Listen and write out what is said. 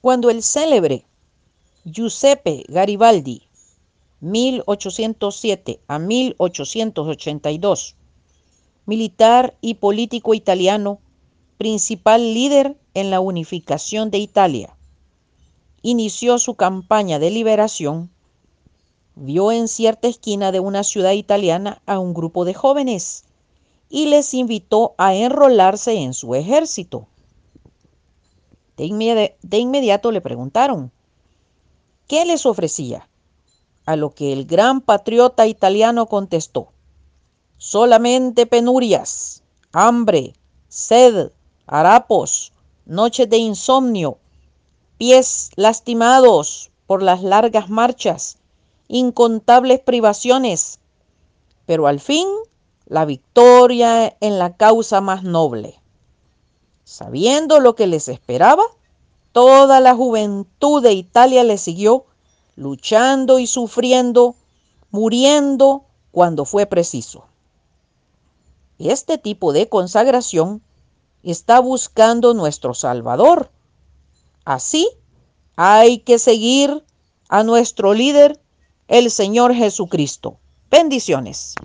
Cuando el célebre Giuseppe Garibaldi, 1807 a 1882, militar y político italiano, principal líder en la unificación de Italia, inició su campaña de liberación, vio en cierta esquina de una ciudad italiana a un grupo de jóvenes y les invitó a enrolarse en su ejército. De, inmediato le preguntaron, ¿qué les ofrecía? A lo que el gran patriota italiano contestó, solamente penurias, hambre, sed, harapos, noches de insomnio, pies lastimados por las largas marchas, incontables privaciones, pero al fin la victoria en la causa más noble. Sabiendo lo que les esperaba, toda la juventud de Italia le siguió, luchando y sufriendo, muriendo cuando fue preciso. Este tipo de consagración está buscando nuestro Salvador. Así hay que seguir a nuestro líder, el Señor Jesucristo. Bendiciones.